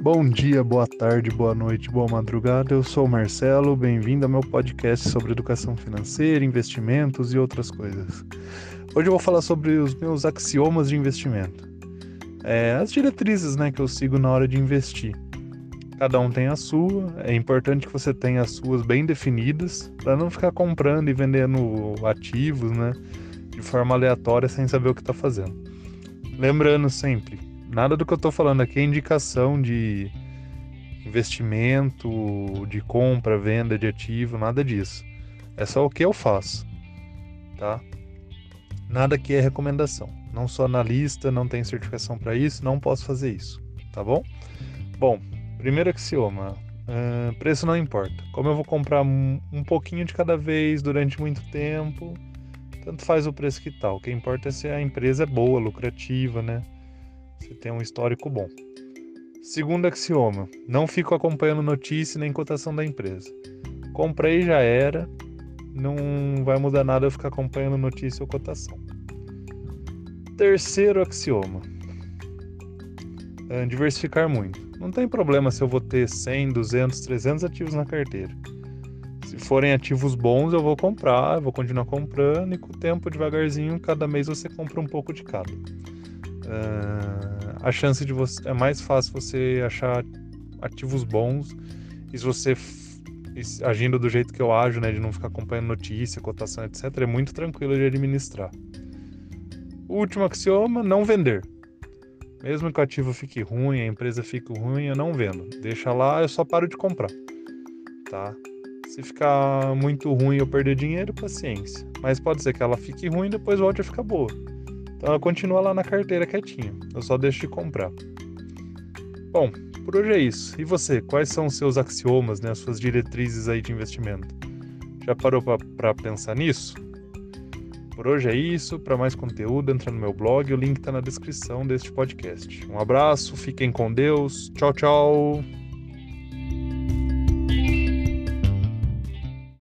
Bom dia, boa tarde, boa noite, boa madrugada. Eu sou o Marcelo, bem-vindo ao meu podcast sobre educação financeira, investimentos e outras coisas. Hoje eu vou falar sobre os meus axiomas de investimento. É, as diretrizes né, que eu sigo na hora de investir. Cada um tem a sua, é importante que você tenha as suas bem definidas, para não ficar comprando e vendendo ativos né, de forma aleatória sem saber o que está fazendo. Lembrando sempre, nada do que eu estou falando aqui é indicação de investimento, de compra, venda de ativo, nada disso. É só o que eu faço, tá? Nada aqui é recomendação. Não sou analista, não tenho certificação para isso, não posso fazer isso, tá bom? Bom, primeiro axioma: uh, preço não importa. Como eu vou comprar um, um pouquinho de cada vez durante muito tempo, tanto faz o preço que tal. O que importa é se a empresa é boa, lucrativa, né? Você tem um histórico bom. Segundo axioma: não fico acompanhando notícia nem cotação da empresa. Comprei já era, não vai mudar nada eu ficar acompanhando notícia ou cotação. Terceiro axioma: é diversificar muito. Não tem problema se eu vou ter 100, 200, 300 ativos na carteira. Se forem ativos bons, eu vou comprar, eu vou continuar comprando e com o tempo, devagarzinho, cada mês você compra um pouco de cada. Uh, a chance de você é mais fácil você achar ativos bons e se você agindo do jeito que eu ajo, né, de não ficar acompanhando notícia, cotação, etc, é muito tranquilo de administrar. O último axioma, não vender. Mesmo que o ativo fique ruim, a empresa fique ruim, eu não vendo. Deixa lá, eu só paro de comprar. Tá? Se ficar muito ruim eu perder dinheiro, paciência. Mas pode ser que ela fique ruim e depois volte a ficar boa. Então ela continua lá na carteira quietinha. Eu só deixo de comprar. Bom, por hoje é isso. E você, quais são os seus axiomas, né, as suas diretrizes aí de investimento? Já parou para pensar nisso? Por hoje é isso. Para mais conteúdo, entra no meu blog. O link está na descrição deste podcast. Um abraço, fiquem com Deus. Tchau, tchau.